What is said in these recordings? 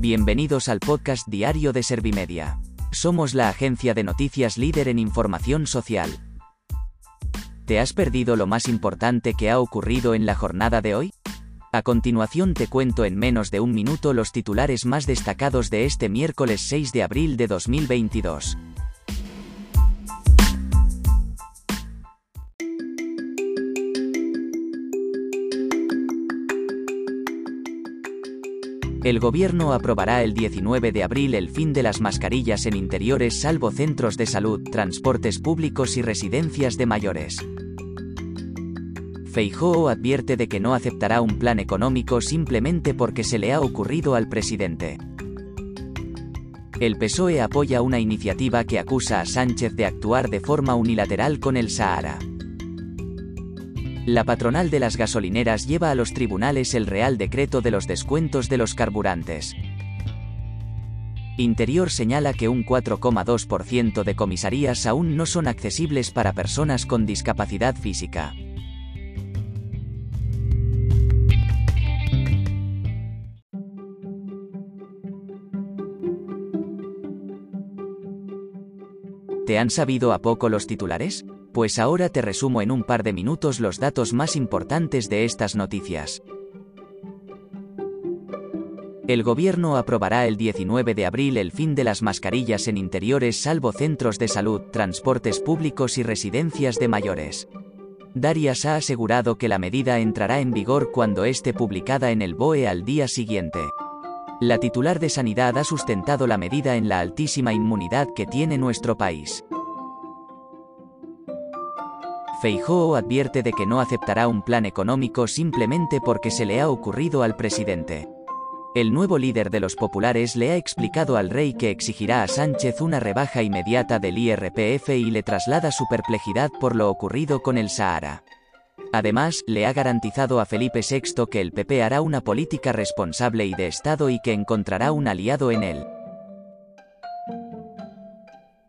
Bienvenidos al podcast diario de Servimedia. Somos la agencia de noticias líder en información social. ¿Te has perdido lo más importante que ha ocurrido en la jornada de hoy? A continuación te cuento en menos de un minuto los titulares más destacados de este miércoles 6 de abril de 2022. El gobierno aprobará el 19 de abril el fin de las mascarillas en interiores salvo centros de salud, transportes públicos y residencias de mayores. Feijóo advierte de que no aceptará un plan económico simplemente porque se le ha ocurrido al presidente. El PSOE apoya una iniciativa que acusa a Sánchez de actuar de forma unilateral con el Sahara. La patronal de las gasolineras lleva a los tribunales el Real Decreto de los descuentos de los carburantes. Interior señala que un 4,2% de comisarías aún no son accesibles para personas con discapacidad física. ¿Te han sabido a poco los titulares? Pues ahora te resumo en un par de minutos los datos más importantes de estas noticias. El gobierno aprobará el 19 de abril el fin de las mascarillas en interiores salvo centros de salud, transportes públicos y residencias de mayores. Darias ha asegurado que la medida entrará en vigor cuando esté publicada en el BOE al día siguiente. La titular de Sanidad ha sustentado la medida en la altísima inmunidad que tiene nuestro país. Feijóo advierte de que no aceptará un plan económico simplemente porque se le ha ocurrido al presidente. El nuevo líder de los populares le ha explicado al rey que exigirá a Sánchez una rebaja inmediata del IRPF y le traslada su perplejidad por lo ocurrido con el Sahara. Además, le ha garantizado a Felipe VI que el PP hará una política responsable y de Estado y que encontrará un aliado en él.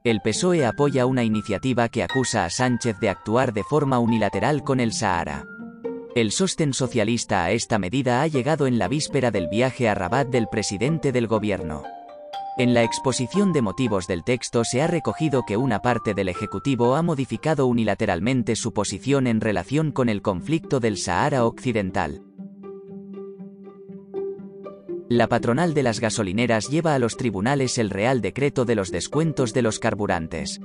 El PSOE apoya una iniciativa que acusa a Sánchez de actuar de forma unilateral con el Sahara. El sostén socialista a esta medida ha llegado en la víspera del viaje a Rabat del presidente del gobierno. En la exposición de motivos del texto se ha recogido que una parte del Ejecutivo ha modificado unilateralmente su posición en relación con el conflicto del Sahara Occidental. La patronal de las gasolineras lleva a los tribunales el Real Decreto de los descuentos de los carburantes.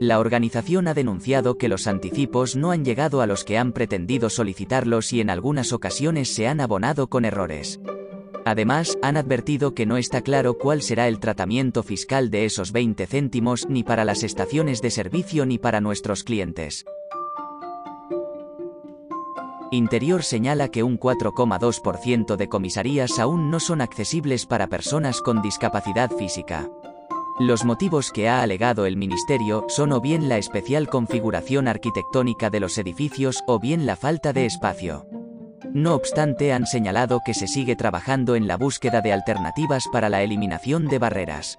La organización ha denunciado que los anticipos no han llegado a los que han pretendido solicitarlos y en algunas ocasiones se han abonado con errores. Además, han advertido que no está claro cuál será el tratamiento fiscal de esos 20 céntimos ni para las estaciones de servicio ni para nuestros clientes. Interior señala que un 4,2% de comisarías aún no son accesibles para personas con discapacidad física. Los motivos que ha alegado el Ministerio son o bien la especial configuración arquitectónica de los edificios o bien la falta de espacio. No obstante, han señalado que se sigue trabajando en la búsqueda de alternativas para la eliminación de barreras.